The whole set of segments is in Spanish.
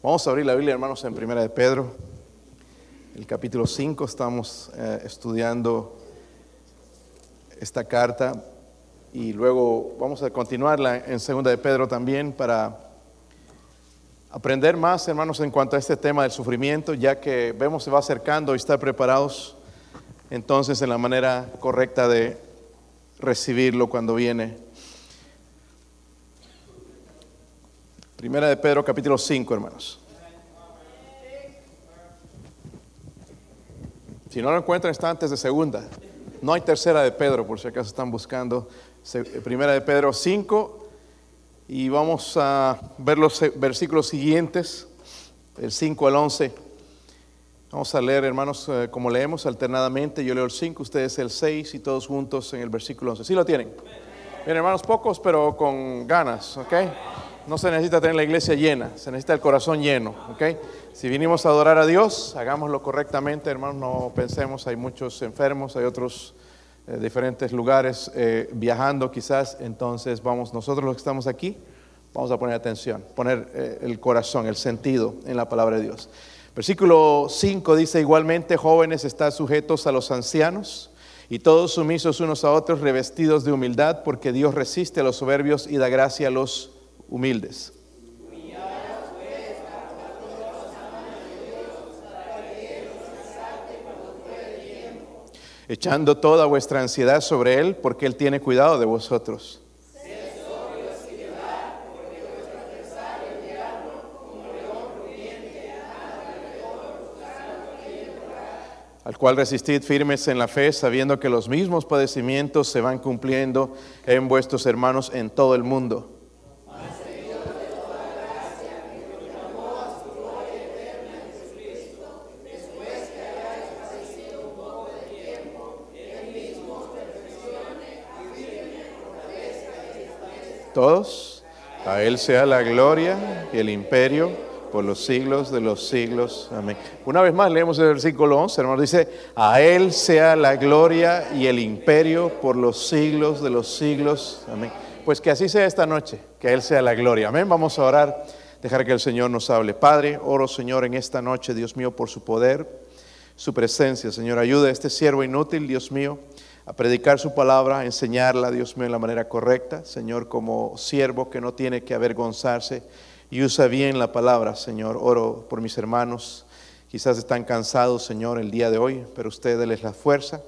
Vamos a abrir la Biblia, hermanos, en Primera de Pedro, el capítulo 5. Estamos eh, estudiando esta carta y luego vamos a continuarla en Segunda de Pedro también para aprender más, hermanos, en cuanto a este tema del sufrimiento, ya que vemos se va acercando y estar preparados entonces en la manera correcta de recibirlo cuando viene. Primera de Pedro capítulo 5, hermanos. Si no lo encuentran, está antes de segunda. No hay tercera de Pedro, por si acaso están buscando. Primera de Pedro 5. Y vamos a ver los versículos siguientes, el 5 al 11. Vamos a leer, hermanos, eh, como leemos alternadamente. Yo leo el 5, ustedes el 6 y todos juntos en el versículo 11. ¿Sí lo tienen? Bien, hermanos, pocos, pero con ganas, ¿ok? No se necesita tener la iglesia llena, se necesita el corazón lleno, ¿ok? Si vinimos a adorar a Dios, hagámoslo correctamente, hermanos, no pensemos, hay muchos enfermos, hay otros eh, diferentes lugares eh, viajando quizás, entonces vamos, nosotros los que estamos aquí, vamos a poner atención, poner eh, el corazón, el sentido en la palabra de Dios. Versículo 5 dice, igualmente jóvenes están sujetos a los ancianos y todos sumisos unos a otros, revestidos de humildad, porque Dios resiste a los soberbios y da gracia a los humildes. Echando toda vuestra ansiedad sobre Él, porque Él tiene cuidado de vosotros. al cual resistid firmes en la fe, sabiendo que los mismos padecimientos se van cumpliendo en vuestros hermanos en todo el mundo. Todos. A Él sea la gloria y el imperio por los siglos de los siglos. Amén. Una vez más leemos el versículo 11, hermano. Dice, a Él sea la gloria y el imperio por los siglos de los siglos. Amén. Pues que así sea esta noche, que Él sea la gloria. Amén. Vamos a orar, dejar que el Señor nos hable. Padre, oro Señor en esta noche, Dios mío, por su poder, su presencia. Señor, ayuda a este siervo inútil, Dios mío a predicar su palabra, a enseñarla, Dios mío, de la manera correcta. Señor, como siervo que no tiene que avergonzarse y usa bien la palabra, Señor. Oro por mis hermanos. Quizás están cansados, Señor, el día de hoy, pero usted déles la fuerza,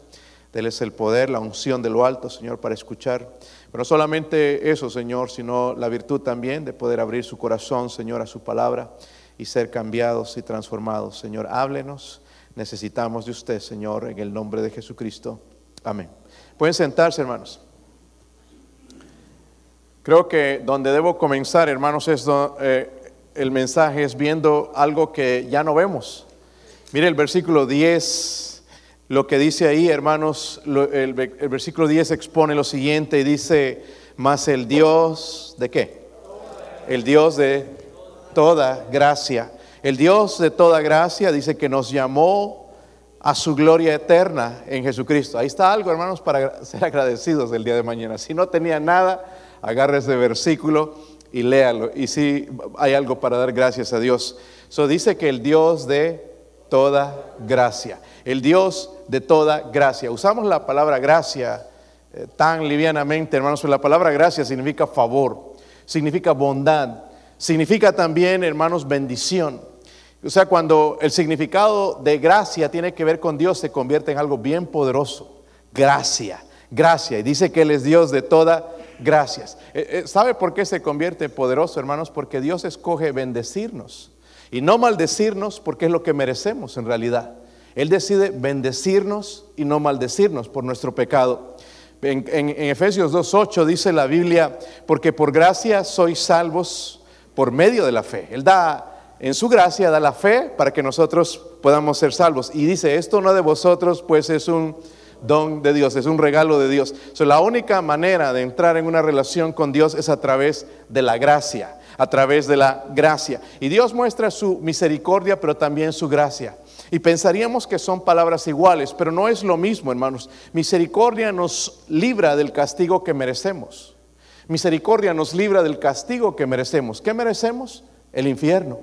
déles el poder, la unción de lo alto, Señor, para escuchar. Pero no solamente eso, Señor, sino la virtud también de poder abrir su corazón, Señor, a su palabra y ser cambiados y transformados. Señor, háblenos. Necesitamos de usted, Señor, en el nombre de Jesucristo. Amén. Pueden sentarse, hermanos. Creo que donde debo comenzar, hermanos, es eh, el mensaje es viendo algo que ya no vemos. Mire el versículo 10, lo que dice ahí, hermanos, el, versículo 10 expone lo siguiente y dice, más el Dios de qué? El Dios de toda gracia. El Dios de toda gracia dice que nos llamó a su gloria eterna en Jesucristo. Ahí está algo, hermanos, para ser agradecidos del día de mañana. Si no tenía nada, agarre ese versículo y léalo. Y si hay algo para dar gracias a Dios. So dice que el Dios de toda gracia, el Dios de toda gracia. Usamos la palabra gracia eh, tan livianamente, hermanos, pero la palabra gracia significa favor, significa bondad, significa también, hermanos, bendición. O sea, cuando el significado de gracia tiene que ver con Dios, se convierte en algo bien poderoso. Gracia, gracia. Y dice que Él es Dios de toda gracias. Eh, eh, ¿Sabe por qué se convierte en poderoso, hermanos? Porque Dios escoge bendecirnos y no maldecirnos porque es lo que merecemos en realidad. Él decide bendecirnos y no maldecirnos por nuestro pecado. En, en Efesios 2.8 dice la Biblia, porque por gracia sois salvos por medio de la fe. Él da en su gracia da la fe para que nosotros podamos ser salvos. Y dice, esto no de vosotros, pues es un don de Dios, es un regalo de Dios. la única manera de entrar en una relación con Dios es a través de la gracia, a través de la gracia. Y Dios muestra su misericordia, pero también su gracia. Y pensaríamos que son palabras iguales, pero no es lo mismo, hermanos. Misericordia nos libra del castigo que merecemos. Misericordia nos libra del castigo que merecemos. ¿Qué merecemos? El infierno.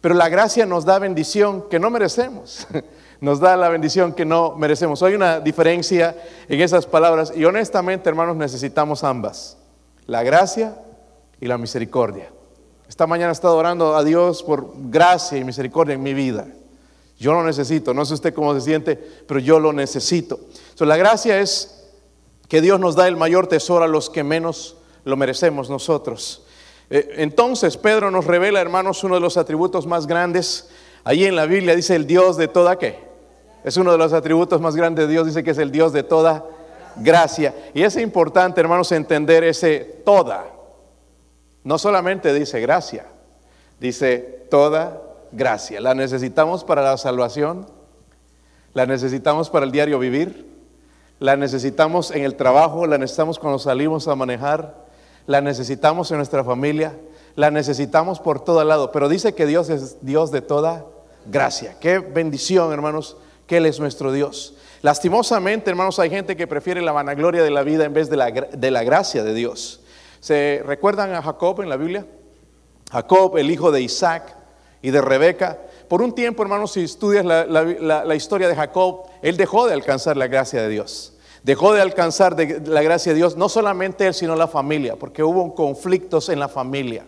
Pero la gracia nos da bendición que no merecemos. Nos da la bendición que no merecemos. Hay una diferencia en esas palabras y honestamente, hermanos, necesitamos ambas. La gracia y la misericordia. Esta mañana he estado orando a Dios por gracia y misericordia en mi vida. Yo lo necesito, no sé usted cómo se siente, pero yo lo necesito. la gracia es que Dios nos da el mayor tesoro a los que menos lo merecemos nosotros. Eh, entonces Pedro nos revela, hermanos, uno de los atributos más grandes. Ahí en la Biblia dice el Dios de toda qué. Es uno de los atributos más grandes de Dios, dice que es el Dios de toda gracia. Y es importante, hermanos, entender ese toda. No solamente dice gracia, dice toda gracia. La necesitamos para la salvación, la necesitamos para el diario vivir, la necesitamos en el trabajo, la necesitamos cuando salimos a manejar, la necesitamos en nuestra familia, la necesitamos por todo lado. Pero dice que Dios es Dios de toda gracia. Qué bendición, hermanos, que Él es nuestro Dios. Lastimosamente, hermanos, hay gente que prefiere la vanagloria de la vida en vez de la, de la gracia de Dios. ¿Se recuerdan a Jacob en la Biblia? Jacob, el hijo de Isaac, y de Rebeca. Por un tiempo, hermanos, si estudias la, historia de Jacob, él dejó de alcanzar la gracia de Dios. Dejó de alcanzar la gracia de Dios, no solamente él, sino la familia, porque hubo conflictos en la familia.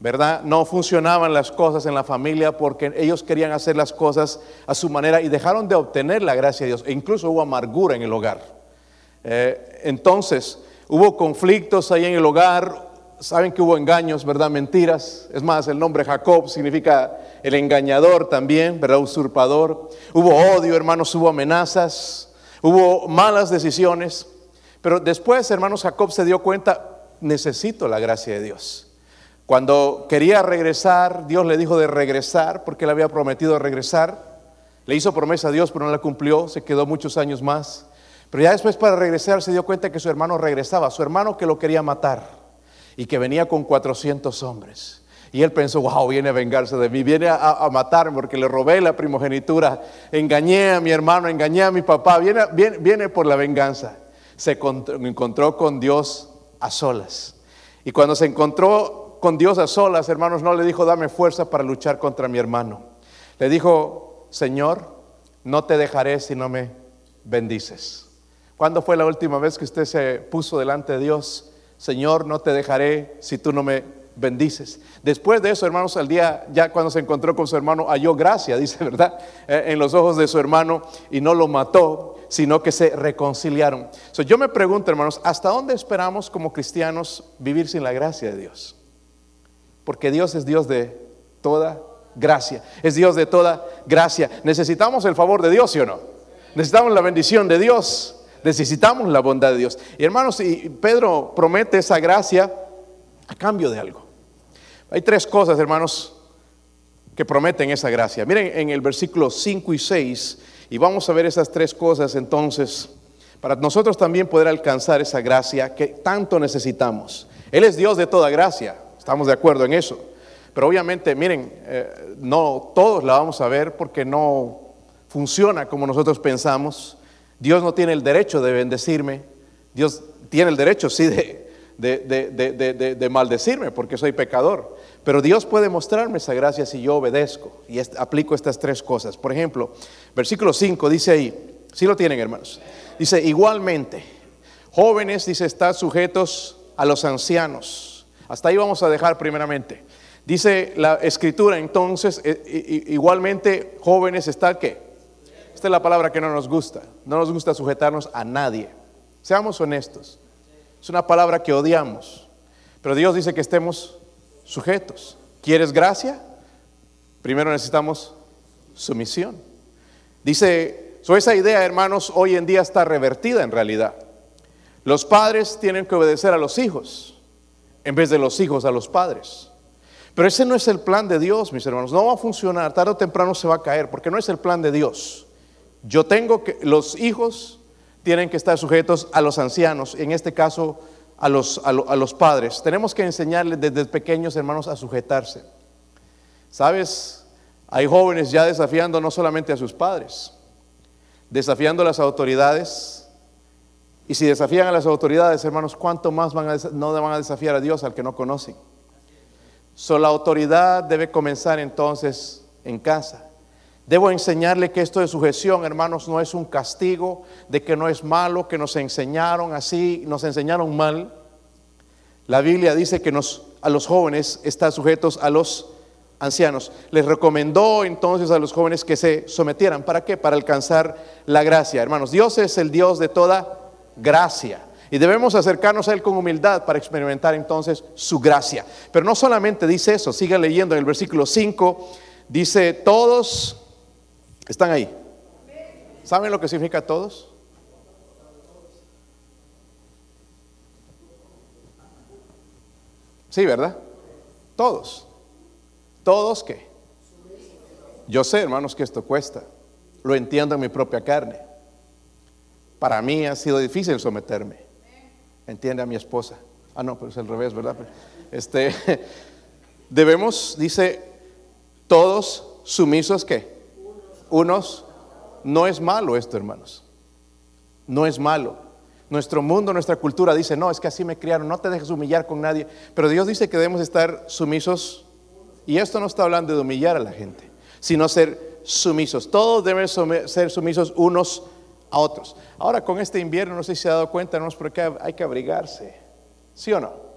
¿Verdad? No funcionaban las cosas en la familia porque ellos querían hacer las cosas a su manera y dejaron de obtener la gracia de Dios. E incluso hubo amargura en el hogar. Eh, entonces, hubo conflictos ahí en el hogar, Saben que hubo engaños, ¿verdad? Mentiras. Es más, el nombre Jacob significa el engañador también, ¿verdad? Usurpador. Hubo odio, hermanos, hubo amenazas, hubo malas decisiones. Pero después, hermanos, Jacob se dio cuenta, necesito la gracia de Dios. Cuando quería regresar, Dios le dijo de regresar, porque él había prometido regresar. Le hizo promesa a Dios, pero no la cumplió, se quedó muchos años más. Pero ya después para regresar se dio cuenta que su hermano regresaba, su hermano que lo quería matar y que venía con 400 hombres. Y él pensó, wow, viene a vengarse de mí, viene a, matarme porque le robé la primogenitura, engañé a mi hermano, engañé a mi papá, viene, viene, por la venganza. Se encontró con Dios a solas. Y cuando se encontró con Dios a solas, hermanos, no le dijo, dame fuerza para luchar contra mi hermano. Le dijo, Señor, no te dejaré si no me bendices. ¿Cuándo fue la última vez que usted se puso delante de Dios Señor, no te dejaré si tú no me bendices. Después de eso, hermanos, al día, ya cuando se encontró con su hermano, halló gracia, dice, ¿verdad? Eh, en los ojos de su hermano y no lo mató, sino que se reconciliaron. yo me pregunto, hermanos, ¿hasta dónde esperamos como cristianos vivir sin la gracia de Dios? Porque Dios es Dios de toda gracia, es Dios de toda gracia. ¿Necesitamos el favor de Dios, sí o no? Necesitamos la bendición de Dios. Necesitamos la bondad de Dios. Y hermanos, y Pedro promete esa gracia a cambio de algo. Hay tres cosas, hermanos, que prometen esa gracia. Miren en el versículo 5 y 6, y vamos a ver esas tres cosas entonces, para nosotros también poder alcanzar esa gracia que tanto necesitamos. Él es Dios de toda gracia, estamos de acuerdo en eso. Pero obviamente, miren, eh, no todos la vamos a ver porque no funciona como nosotros pensamos. Dios no tiene el derecho de bendecirme. Dios tiene el derecho, sí, de, de, maldecirme porque soy pecador. Pero Dios puede mostrarme esa gracia si yo obedezco y aplico estas tres cosas. Por ejemplo, versículo 5 dice ahí, si lo tienen hermanos, dice igualmente, jóvenes, dice, están sujetos a los ancianos. Hasta ahí vamos a dejar primeramente. Dice la escritura entonces, eh, igualmente jóvenes, ¿está qué? Esta es la palabra que no nos gusta. No nos gusta sujetarnos a nadie. Seamos honestos. Es una palabra que odiamos. Pero Dios dice que estemos sujetos. ¿Quieres gracia? Primero necesitamos sumisión. Dice, so esa idea, hermanos, hoy en día está revertida en realidad. Los padres tienen que obedecer a los hijos en vez de los hijos a los padres. Pero ese no es el plan de Dios, mis hermanos. No va a funcionar. Tarde o temprano se va a caer porque no es el plan de Dios. Yo tengo que, los hijos tienen que estar sujetos a los ancianos, en este caso a los, a, los padres. Tenemos que enseñarles desde pequeños hermanos a sujetarse. ¿Sabes? Hay jóvenes ya desafiando no solamente a sus padres, desafiando a las autoridades. Y si desafían a las autoridades, hermanos, ¿cuánto más van a, no van a desafiar a Dios al que no conocen? So, la autoridad debe comenzar entonces en casa. Debo enseñarle que esto de sujeción, hermanos, no es un castigo, de que no es malo, que nos enseñaron así, nos enseñaron mal. La Biblia dice que nos, a los jóvenes están sujetos a los ancianos. Les recomendó entonces a los jóvenes que se sometieran. ¿Para qué? Para alcanzar la gracia. Hermanos, Dios es el Dios de toda gracia. Y debemos acercarnos a Él con humildad para experimentar entonces su gracia. Pero no solamente dice eso, sigan leyendo en el versículo 5, dice, todos están ahí. ¿Saben lo que significa todos? Sí, ¿verdad? Todos. ¿Todos qué? Yo sé, hermanos, que esto cuesta. Lo entiendo en mi propia carne. Para mí ha sido difícil someterme. Entiende a mi esposa. Ah, no, pero es al revés, ¿verdad? Este, debemos, dice, todos sumisos ¿qué? Unos. No es malo esto, hermanos. No es malo. Nuestro mundo, nuestra cultura dice, no, es que así me criaron, no te dejes humillar con nadie. Pero Dios dice que debemos estar sumisos. Y esto no está hablando de humillar a la gente, sino ser sumisos. Todos deben ser sumisos unos a otros. Ahora con este invierno, no sé si se ha dado cuenta, no es porque hay que abrigarse. ¿Sí o no?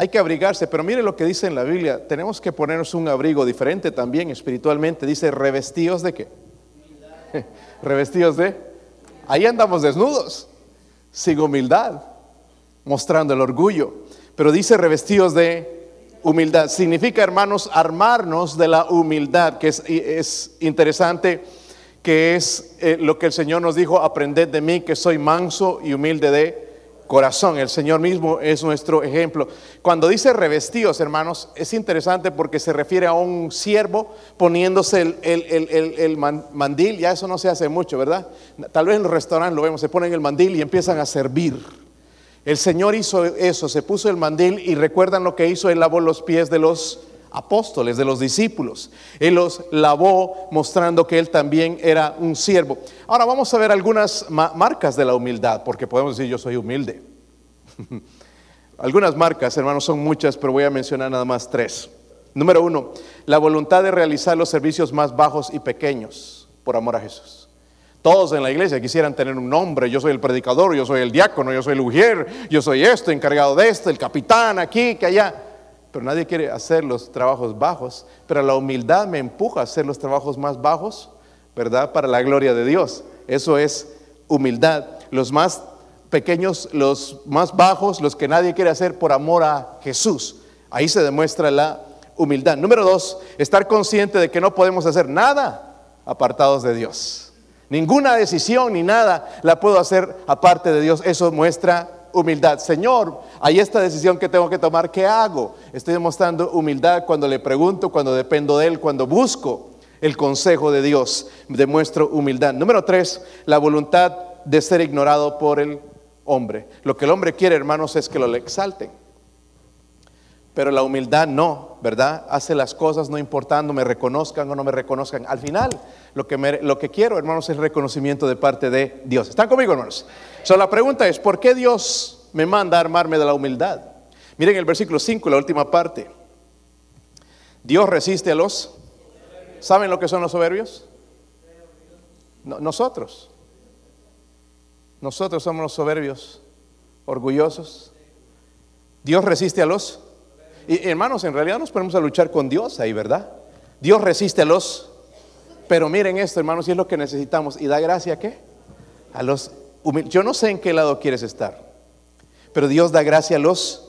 Hay que abrigarse, pero mire lo que dice en la Biblia. Tenemos que ponernos un abrigo diferente también espiritualmente. Dice, revestidos de qué? revestidos de... Ahí andamos desnudos sin humildad, mostrando el orgullo. Pero dice revestidos de humildad. Significa, hermanos, armarnos de la humildad, que es, interesante, que es eh, lo que el Señor nos dijo, aprended de mí, que soy manso y humilde de corazón. El Señor mismo es nuestro ejemplo. Cuando dice revestidos, hermanos, es interesante porque se refiere a un siervo poniéndose el, el, mandil. Ya eso no se hace mucho, ¿verdad? Tal vez en los restaurantes lo vemos, se ponen el mandil y empiezan a servir. El Señor hizo eso, se puso el mandil y recuerdan lo que hizo, Él lavó los pies de los apóstoles, de los discípulos. Él los lavó mostrando que Él también era un siervo. Ahora vamos a ver algunas marcas de la humildad, porque podemos decir yo soy humilde. algunas marcas, hermanos, son muchas, pero voy a mencionar nada más tres. Número uno, la voluntad de realizar los servicios más bajos y pequeños por amor a Jesús. Todos en la iglesia quisieran tener un nombre, yo soy el predicador, yo soy el diácono, yo soy el ujier, yo soy esto, encargado de esto, el capitán aquí, que allá pero nadie quiere hacer los trabajos bajos, pero la humildad me empuja a hacer los trabajos más bajos, ¿verdad? Para la gloria de Dios. Eso es humildad. Los más pequeños, los más bajos, los que nadie quiere hacer por amor a Jesús. Ahí se demuestra la humildad. Número dos, estar consciente de que no podemos hacer nada apartados de Dios. Ninguna decisión ni nada la puedo hacer aparte de Dios. Eso muestra humildad. Señor, hay esta decisión que tengo que tomar, ¿qué hago? Estoy demostrando humildad cuando le pregunto, cuando dependo de Él, cuando busco el consejo de Dios. Demuestro humildad. Número tres, la voluntad de ser ignorado por el hombre. Lo que el hombre quiere, hermanos, es que lo le exalten. Pero la humildad no, ¿verdad? Hace las cosas no importando me reconozcan o no me reconozcan. Al final, lo que, lo que quiero, hermanos, es reconocimiento de parte de Dios. ¿Están conmigo, hermanos? La pregunta es, ¿por qué Dios me manda a armarme de la humildad? Miren el versículo 5, la última parte. Dios resiste a los... ¿Saben lo que son los soberbios? nosotros. Nosotros somos los soberbios, orgullosos. Dios resiste a los y hermanos, en realidad nos ponemos a luchar con Dios ahí, ¿verdad? Dios resiste a los... Pero miren esto, hermanos, y es lo que necesitamos. ¿Y da gracia a qué? A los Yo no sé en qué lado quieres estar, pero Dios da gracia a los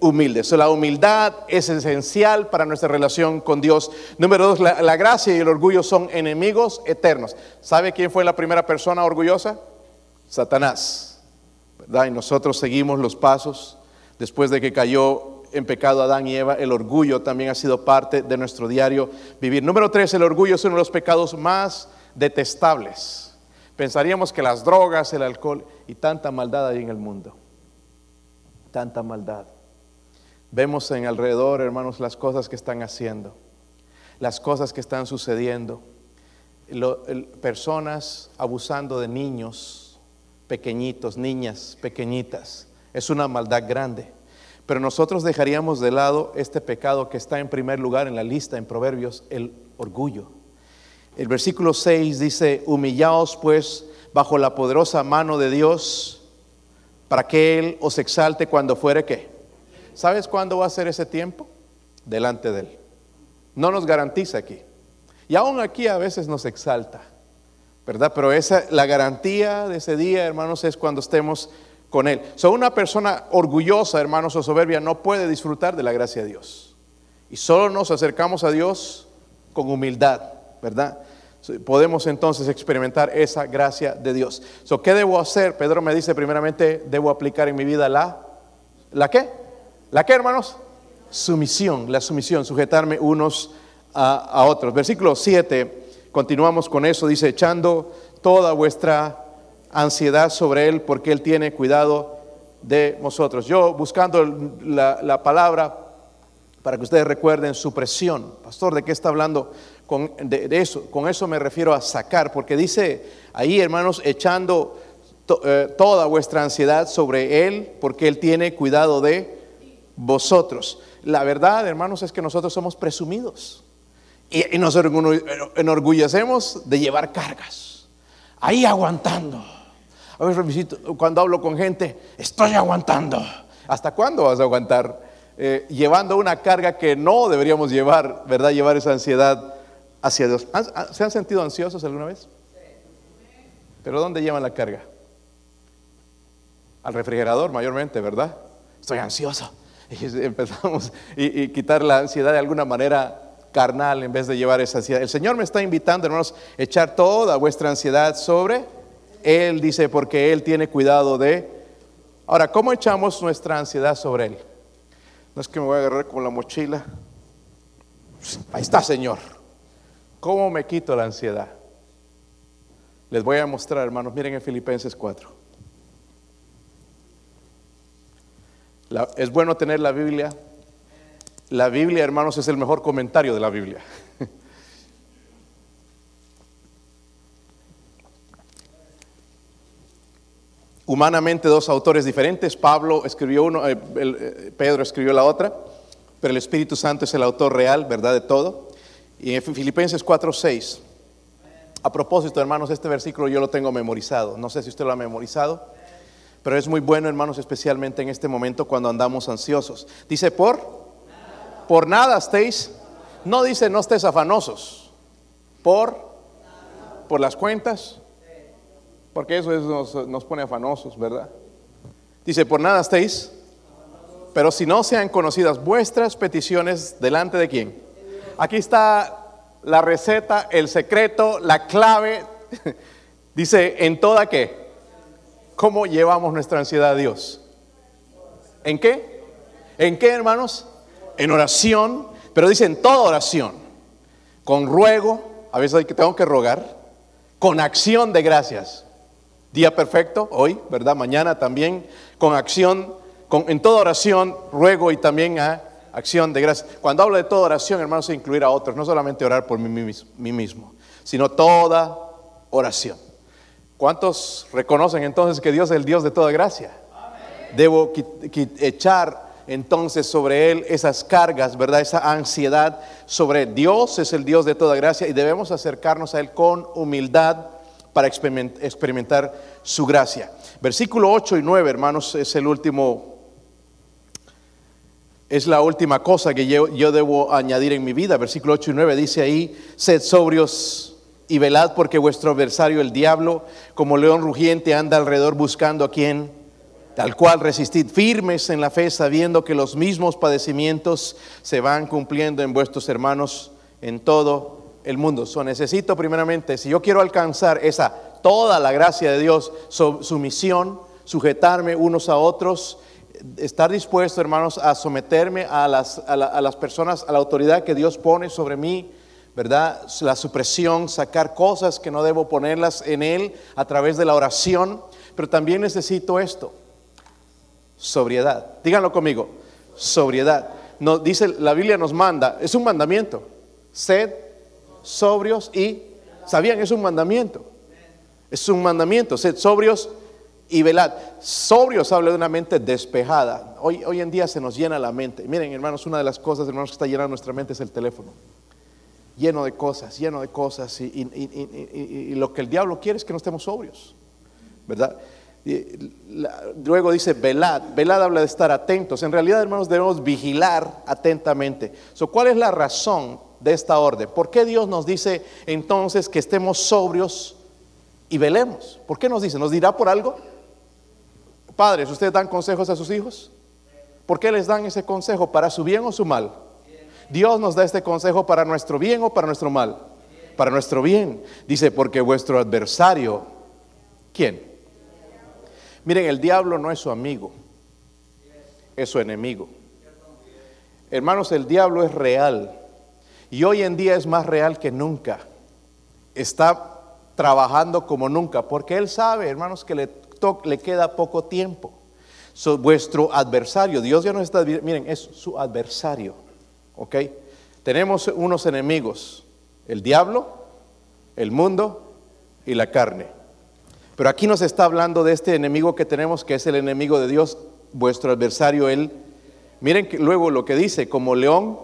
humildes. la humildad es esencial para nuestra relación con Dios. Número dos, la, la, gracia y el orgullo son enemigos eternos. ¿Sabe quién fue la primera persona orgullosa? Satanás. ¿Verdad? Y nosotros seguimos los pasos después de que cayó en pecado Adán y Eva, el orgullo también ha sido parte de nuestro diario vivir. Número tres, el orgullo es uno de los pecados más detestables. Pensaríamos que las drogas, el alcohol y tanta maldad hay en el mundo. Tanta maldad. Vemos en alrededor, hermanos, las cosas que están haciendo, las cosas que están sucediendo. personas abusando de niños pequeñitos, niñas pequeñitas. Es una maldad grande. Pero nosotros dejaríamos de lado este pecado que está en primer lugar en la lista en Proverbios, el orgullo. El versículo 6 dice, humillaos pues bajo la poderosa mano de Dios para que Él os exalte cuando fuere que. ¿Sabes cuándo va a ser ese tiempo? Delante de Él. No nos garantiza aquí. Y aún aquí a veces nos exalta, ¿verdad? Pero esa, la garantía de ese día, hermanos, es cuando estemos con Él. So, una persona orgullosa, hermanos, o soberbia no puede disfrutar de la gracia de Dios. Y solo nos acercamos a Dios con humildad, ¿verdad? Podemos entonces experimentar esa gracia de Dios. So, ¿Qué debo hacer? Pedro me dice primeramente, debo aplicar en mi vida la, ¿la qué? ¿La qué, hermanos? Sumisión, la sumisión, sujetarme unos a, otros. Versículo 7, continuamos con eso, dice, echando toda vuestra ansiedad sobre Él porque Él tiene cuidado de vosotros. Yo buscando la, la palabra para que ustedes recuerden su presión. Pastor, ¿de qué está hablando con, eso? Con eso me refiero a sacar, porque dice ahí, hermanos, echando eh, toda vuestra ansiedad sobre Él, porque Él tiene cuidado de vosotros. La verdad, hermanos, es que nosotros somos presumidos y, y nos enorgullecemos de llevar cargas, ahí aguantando. A veces cuando hablo con gente, estoy aguantando. ¿Hasta cuándo vas a aguantar? Eh, llevando una carga que no deberíamos llevar, ¿verdad? Llevar esa ansiedad hacia Dios. ¿Se han sentido ansiosos alguna vez? ¿Pero dónde llevan la carga? Al refrigerador mayormente, ¿verdad? Estoy ansioso. Y empezamos y, quitar la ansiedad de alguna manera carnal en vez de llevar esa ansiedad. El Señor me está invitando, hermanos, a echar toda vuestra ansiedad sobre Él, dice, porque Él tiene cuidado de... Ahora, ¿cómo echamos nuestra ansiedad sobre Él? No es que me voy a agarrar con la mochila. Ahí está, Señor. ¿Cómo me quito la ansiedad? Les voy a mostrar, hermanos. Miren en Filipenses 4. es bueno tener la Biblia. La Biblia, hermanos, es el mejor comentario de la Biblia. humanamente dos autores diferentes. Pablo escribió uno, eh, eh, Pedro escribió la otra, pero el Espíritu Santo es el autor real, ¿verdad? De todo. Y en Filipenses 4:6. A propósito, hermanos, este versículo yo lo tengo memorizado. No sé si usted lo ha memorizado, pero es muy bueno, hermanos, especialmente en este momento cuando andamos ansiosos. Dice, por, por nada estéis, no dice no estés afanosos, por, por las cuentas, porque eso nos, pone afanosos, ¿verdad? Dice, por nada estéis, pero si no sean conocidas vuestras peticiones delante de quién. Aquí está la receta, el secreto, la clave. Dice, en toda qué. ¿Cómo llevamos nuestra ansiedad a Dios? ¿En qué? ¿En qué, hermanos? En oración, pero dice en toda oración, con ruego, a veces hay que tengo que rogar, con acción de gracias. Día perfecto, hoy, ¿verdad? Mañana también, con acción, con, en toda oración, ruego y también a acción de gracias. Cuando hablo de toda oración, hermanos, incluir a otros, no solamente orar por mí, mismo, sino toda oración. ¿Cuántos reconocen entonces que Dios es el Dios de toda gracia? Debo echar entonces sobre Él esas cargas, ¿verdad? Esa ansiedad sobre. Dios es el Dios de toda gracia y debemos acercarnos a Él con humildad para experimentar su gracia. Versículo 8 y 9, hermanos, es el último, es la última cosa que yo, debo añadir en mi vida. Versículo 8 y 9 dice ahí, sed sobrios y velad porque vuestro adversario el diablo, como león rugiente, anda alrededor buscando a quien, tal cual resistid firmes en la fe, sabiendo que los mismos padecimientos se van cumpliendo en vuestros hermanos en todo el mundo. So, necesito primeramente, si yo quiero alcanzar esa, toda la gracia de Dios, su, misión, sujetarme unos a otros, estar dispuesto, hermanos, a someterme a las, a, las personas, a la autoridad que Dios pone sobre mí, ¿verdad? La supresión, sacar cosas que no debo ponerlas en Él a través de la oración, pero también necesito esto, sobriedad. Díganlo conmigo, sobriedad. No, dice, la Biblia nos manda, es un mandamiento, sed sobrios y, ¿sabían? Es un mandamiento. Es un mandamiento, sed sobrios velad. Sobrios habla de una mente despejada. Hoy, en día se nos llena la mente. Miren, hermanos, una de las cosas, hermanos, que está llenando nuestra mente es el teléfono. Lleno de cosas, lleno de cosas. Y, y lo que el diablo quiere es que no estemos sobrios. ¿Verdad? Luego dice velad. Velad habla de estar atentos. En realidad, hermanos, debemos vigilar atentamente. ¿Cuál es la razón de esta orden? ¿Por qué Dios nos dice entonces que estemos sobrios y velemos? ¿Por qué nos dice? ¿Nos dirá por algo? Padres, ¿ustedes dan consejos a sus hijos? ¿Por qué les dan ese consejo? ¿Para su bien o su mal? Dios nos da este consejo para nuestro bien o para nuestro mal. Para nuestro bien. Dice, porque vuestro adversario, ¿quién? Miren, el diablo no es su amigo, es su enemigo. Hermanos, el diablo es real y hoy en día es más real que nunca. Está trabajando como nunca, porque él sabe, hermanos, que le, le queda poco tiempo. vuestro adversario, Dios ya no está, miren, es su adversario, ¿ok? Tenemos unos enemigos, el diablo, el mundo y la carne. Pero aquí nos está hablando de este enemigo que tenemos, que es el enemigo de Dios, vuestro adversario, él. Miren luego lo que dice, como león,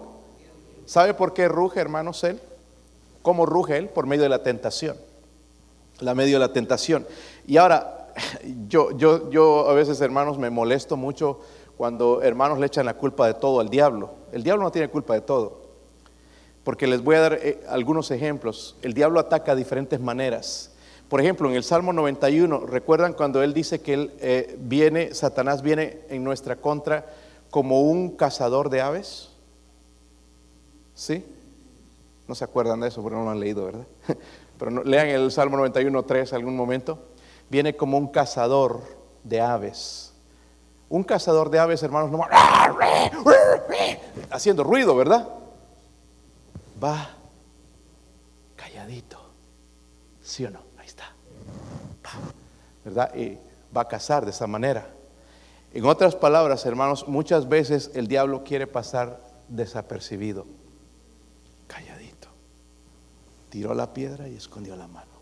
¿sabe por qué ruge, hermanos, él? ¿Cómo ruge él? Por medio de la tentación. La medio de la tentación. Y ahora, yo, yo, yo a veces, hermanos, me molesto mucho cuando hermanos le echan la culpa de todo al diablo. El diablo no tiene culpa de todo. Porque les voy a dar eh, algunos ejemplos. El diablo ataca de diferentes maneras. Por ejemplo, en el Salmo 91, ¿recuerdan cuando él dice que él eh, viene, Satanás viene en nuestra contra como un cazador de aves? ¿Sí? No se acuerdan de eso porque no lo han leído, ¿verdad? Pero lean el Salmo 91, 3 algún momento. Viene como un cazador de aves. Un cazador de aves, hermanos, no haciendo ruido, ¿verdad? Va calladito. ¿Sí o no? ¿verdad? Y va a cazar de esa manera. En otras palabras, hermanos, muchas veces el diablo quiere pasar desapercibido, calladito. Tiró la piedra y escondió la mano.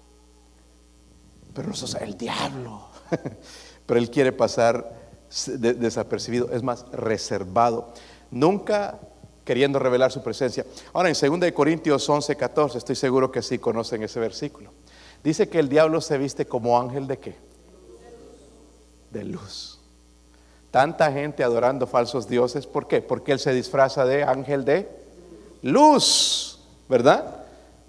Pero no es el diablo. Pero él quiere pasar desapercibido, es más, reservado. Nunca queriendo revelar su presencia. Ahora, en 2 Corintios 11, 14, estoy seguro que sí conocen ese versículo. Dice que el diablo se viste como ángel de qué? De luz. Tanta gente adorando falsos dioses, ¿por qué? Porque él se disfraza de ángel de luz, ¿verdad?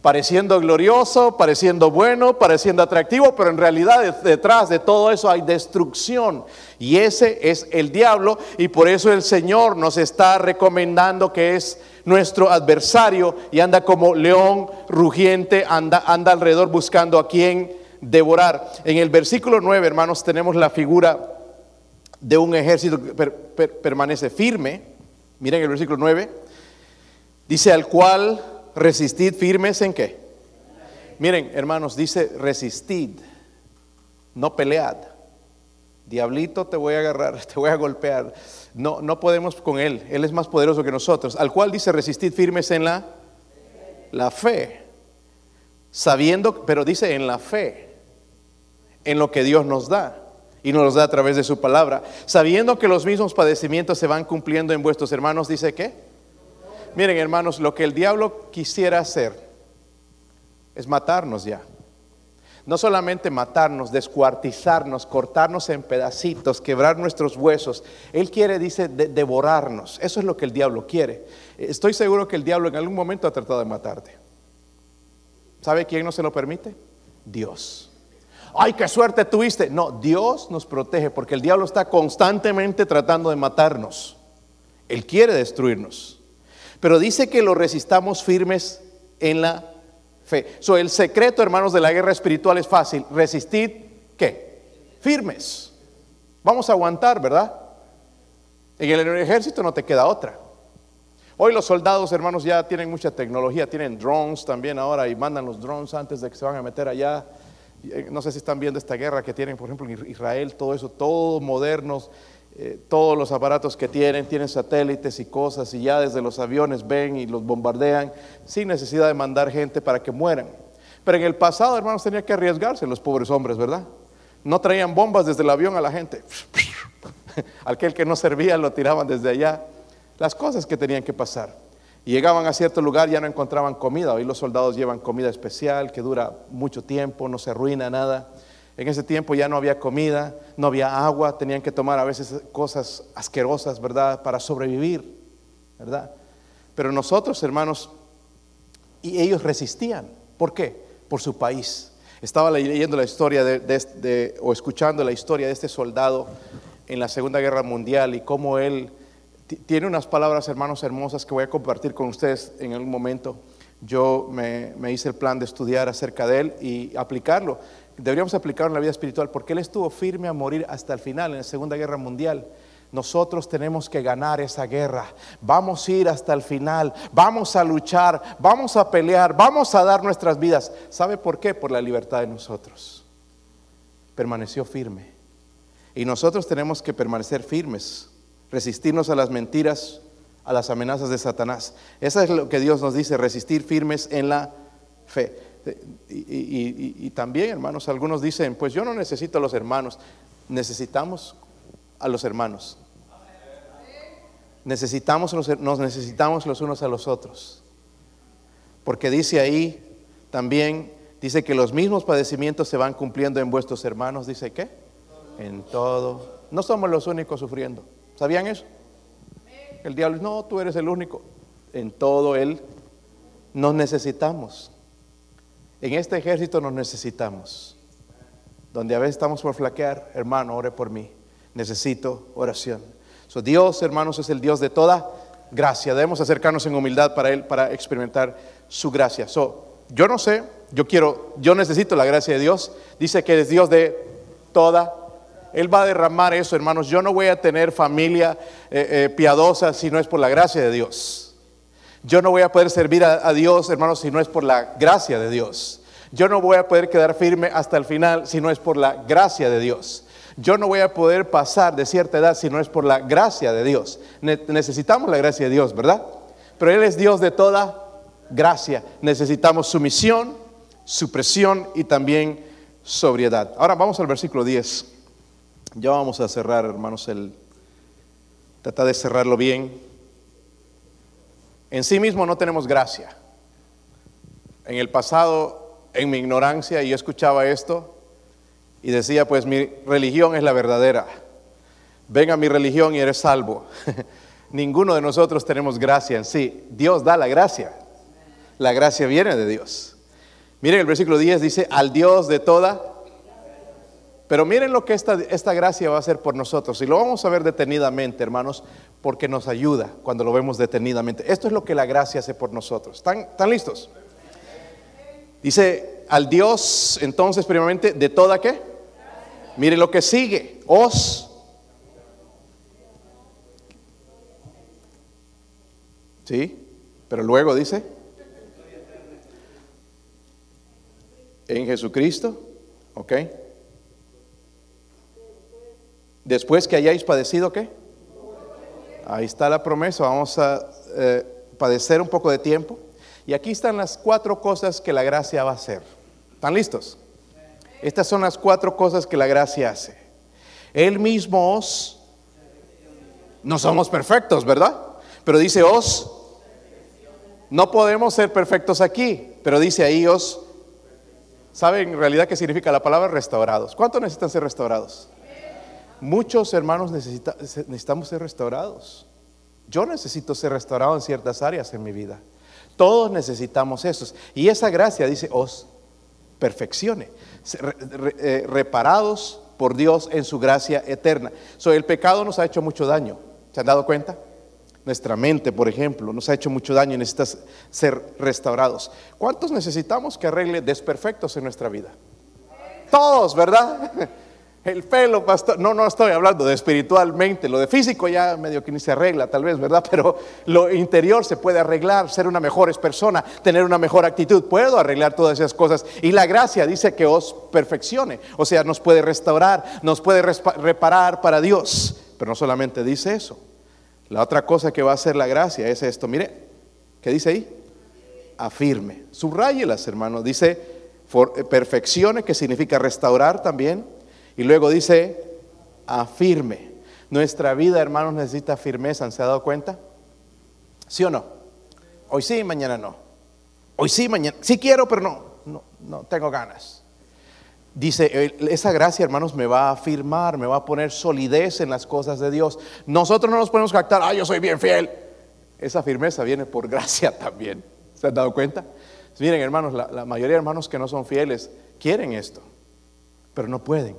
Pareciendo glorioso, pareciendo bueno, pareciendo atractivo, pero en realidad detrás de todo eso hay destrucción. Y ese es el diablo y por eso el Señor nos está recomendando que es nuestro adversario y anda como león rugiente, anda, anda alrededor buscando a quien devorar. En el versículo 9, hermanos, tenemos la figura de un ejército que permanece firme. Miren el versículo 9. Dice al cual resistid firmes en qué. Miren, hermanos, dice resistid, no pelead. Diablito, te voy a agarrar, te voy a golpear. No, no podemos con Él. Él es más poderoso que nosotros. Al cual dice, resistid firmes en la, la fe. Sabiendo, pero dice en la fe, en lo que Dios nos da. Y nos da a través de su palabra. Sabiendo que los mismos padecimientos se van cumpliendo en vuestros hermanos, dice que. Miren hermanos, lo que el diablo quisiera hacer es matarnos ya. No solamente matarnos, descuartizarnos, cortarnos en pedacitos, quebrar nuestros huesos. Él quiere, dice, devorarnos. Eso es lo que el diablo quiere. Estoy seguro que el diablo en algún momento ha tratado de matarte. ¿Sabe quién no se lo permite? Dios. Ay, qué suerte tuviste. No, Dios nos protege porque el diablo está constantemente tratando de matarnos. Él quiere destruirnos. Pero dice que lo resistamos firmes en la fe. So, el secreto, hermanos, de la guerra espiritual es fácil. Resistir, ¿qué? Firmes. Vamos a aguantar, ¿verdad? En el ejército no te queda otra. Hoy los soldados, hermanos, ya tienen mucha tecnología, tienen drones también ahora y mandan los drones antes de que se van a meter allá. Eh, no sé si están viendo esta guerra que tienen, por ejemplo, en Israel, todo eso, todos modernos, eh, todos los aparatos que tienen, tienen satélites y cosas, y ya desde los aviones ven y los bombardean sin necesidad de mandar gente para que mueran. Pero en el pasado, hermanos, tenía que arriesgarse los pobres hombres, ¿verdad? No traían bombas desde el avión a la gente. Aquel que no servía lo tiraban desde allá. Las cosas que tenían que pasar. Y llegaban a cierto lugar, ya no encontraban comida. Hoy los soldados llevan comida especial que dura mucho tiempo, no se arruina nada. En ese tiempo ya no había comida, no había agua, tenían que tomar a veces cosas asquerosas, ¿verdad? Para sobrevivir, ¿verdad? Pero nosotros, hermanos, y ellos resistían. ¿Por qué? Por su país. Estaba leyendo la historia de, o escuchando la historia de este soldado en la Segunda Guerra Mundial y cómo él tiene unas palabras, hermanos, hermosas que voy a compartir con ustedes en algún momento. Yo me, hice el plan de estudiar acerca de él y aplicarlo. Deberíamos aplicarlo en la vida espiritual porque él estuvo firme a morir hasta el final en la Segunda Guerra Mundial. Nosotros tenemos que ganar esa guerra. Vamos a ir hasta el final. Vamos a luchar. Vamos a pelear. Vamos a dar nuestras vidas. ¿Sabe por qué? Por la libertad de nosotros. Permaneció firme. Y nosotros tenemos que permanecer firmes resistirnos a las mentiras, a las amenazas de Satanás. Eso es lo que Dios nos dice, resistir firmes en la fe. Y, también, hermanos, algunos dicen, pues yo no necesito a los hermanos, necesitamos a los hermanos. Necesitamos, nos necesitamos los unos a los otros. Porque dice ahí también, dice que los mismos padecimientos se van cumpliendo en vuestros hermanos. Dice qué? En todo. No somos los únicos sufriendo. ¿Sabían eso? El diablo, no, tú eres el único. En todo él nos necesitamos. En este ejército nos necesitamos. Donde a veces estamos por flaquear, hermano, ore por mí. Necesito oración. So, Dios, hermanos, es el Dios de toda gracia. Debemos acercarnos en humildad para Él, para experimentar su gracia. So, yo no sé, yo quiero, yo necesito la gracia de Dios. Dice que es Dios de toda él va a derramar eso, hermanos. Yo no voy a tener familia eh, eh, piadosa si no es por la gracia de Dios. Yo no voy a poder servir a, Dios, hermanos, si no es por la gracia de Dios. Yo no voy a poder quedar firme hasta el final si no es por la gracia de Dios. Yo no voy a poder pasar de cierta edad si no es por la gracia de Dios. necesitamos la gracia de Dios, ¿verdad? Pero Él es Dios de toda gracia. Necesitamos sumisión, supresión y también sobriedad. Ahora vamos al versículo 10. Ya vamos a cerrar, hermanos, trata de cerrarlo bien. En sí mismo no tenemos gracia. En el pasado, en mi ignorancia, yo escuchaba esto y decía, pues mi religión es la verdadera. Venga mi religión y eres salvo. Ninguno de nosotros tenemos gracia en sí. Dios da la gracia. La gracia viene de Dios. Miren el versículo 10 dice, al Dios de toda pero miren lo que esta, esta gracia va a hacer por nosotros. Y lo vamos a ver detenidamente, hermanos, porque nos ayuda cuando lo vemos detenidamente. Esto es lo que la gracia hace por nosotros. ¿Están, están listos? Dice, al Dios, entonces, primeramente, de toda qué? Miren lo que sigue. Os. ¿Sí? Pero luego dice, en Jesucristo, ¿ok? Después que hayáis padecido, ¿qué? Ahí está la promesa, vamos a eh, padecer un poco de tiempo. Y aquí están las cuatro cosas que la gracia va a hacer. ¿Están listos? Estas son las cuatro cosas que la gracia hace. Él mismo os, no somos perfectos, ¿verdad? Pero dice os, no podemos ser perfectos aquí, pero dice ahí os, ¿saben en realidad qué significa la palabra restaurados? ¿Cuántos necesitan ser restaurados? Muchos hermanos necesitamos ser restaurados. Yo necesito ser restaurado en ciertas áreas en mi vida. Todos necesitamos eso. Y esa gracia, dice, os perfeccione. Eh, reparados por Dios en su gracia eterna. So, el pecado nos ha hecho mucho daño. ¿Se han dado cuenta? Nuestra mente, por ejemplo, nos ha hecho mucho daño y necesita ser restaurados. ¿Cuántos necesitamos que arregle desperfectos en nuestra vida? Todos, ¿verdad? El pelo, pastor, no, no estoy hablando de espiritualmente, lo de físico ya medio que ni se arregla tal vez, ¿verdad? Pero lo interior se puede arreglar, ser una mejor persona, tener una mejor actitud, puedo arreglar todas esas cosas. Y la gracia dice que os perfeccione, o sea, nos puede restaurar, nos puede reparar para Dios. Pero no solamente dice eso, la otra cosa que va a hacer la gracia es esto, mire, ¿qué dice ahí? Afirme, subrayelas hermano, dice perfeccione, que significa restaurar también Y luego dice, afirme. Nuestra vida, hermanos, necesita firmeza. ¿Se ha dado cuenta? ¿Sí o no? Hoy sí, mañana no. Hoy sí, mañana. Sí quiero, pero no. No, no tengo ganas. Dice, esa gracia, hermanos, me va a afirmar, me va a poner solidez en las cosas de Dios. Nosotros no nos podemos jactar, ah, yo soy bien fiel. Esa firmeza viene por gracia también. ¿Se han dado cuenta? Miren, hermanos, la, mayoría de hermanos que no son fieles quieren esto, pero no pueden.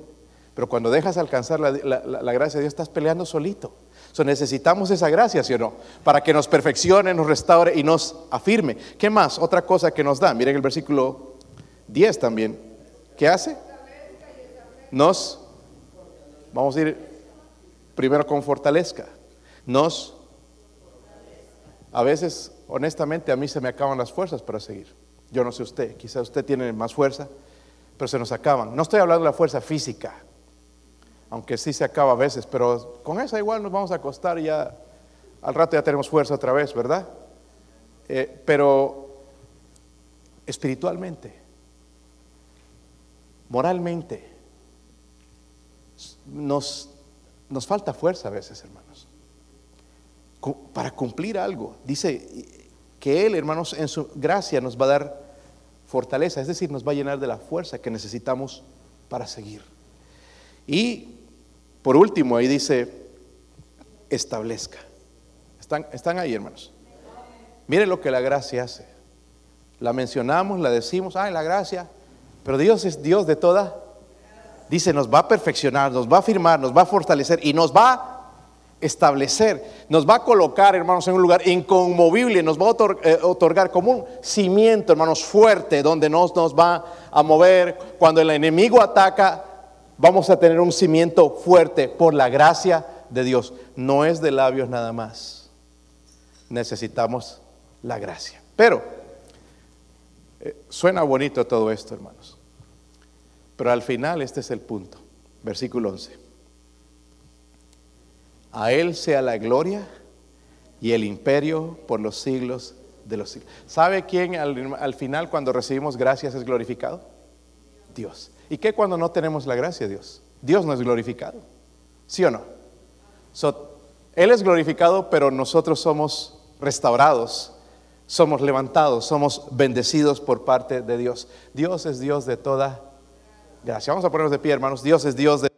Pero cuando dejas alcanzar la, gracia de Dios, estás peleando solito. So, necesitamos esa gracia, ¿sí o no? Para que nos perfeccione, nos restaure y nos afirme. ¿Qué más? Otra cosa que nos da. Miren el versículo 10 también. ¿Qué hace? Nos, vamos a ir primero con fortalezca. Nos, a veces, honestamente, a mí se me acaban las fuerzas para seguir. Yo no sé usted, quizás usted tiene más fuerza, pero se nos acaban. No estoy hablando de la fuerza física, aunque sí se acaba a veces, pero con esa igual nos vamos a acostar y ya al rato ya tenemos fuerza otra vez, ¿verdad? Eh, pero espiritualmente, moralmente, nos, nos falta fuerza a veces, hermanos, para cumplir algo. Dice que Él, hermanos, en su gracia nos va a dar fortaleza, es decir, nos va a llenar de la fuerza que necesitamos para seguir. Y por último, ahí dice, establezca. ¿Están, están ahí, hermanos? Miren lo que la gracia hace. La mencionamos, la decimos, ay, la gracia, pero Dios es Dios de toda. Dice, nos va a perfeccionar, nos va a afirmar, nos va a fortalecer y nos va a establecer, nos va a colocar, hermanos, en un lugar inconmovible, nos va a eh, otorgar como un cimiento, hermanos, fuerte, donde nos, nos va a mover. Cuando el enemigo ataca, vamos a tener un cimiento fuerte por la gracia de Dios. No es de labios nada más. Necesitamos la gracia. Pero eh, suena bonito todo esto, hermanos. Pero al final este es el punto. Versículo 11. A Él sea la gloria y el imperio por los siglos de los siglos. ¿Sabe quién al, final cuando recibimos gracias es glorificado? Dios. ¿Y qué cuando no tenemos la gracia de Dios? Dios no es glorificado. ¿Sí o no? él es glorificado, pero nosotros somos restaurados, somos levantados, somos bendecidos por parte de Dios. Dios es Dios de toda gracia. Vamos a ponernos de pie, hermanos. Dios es Dios de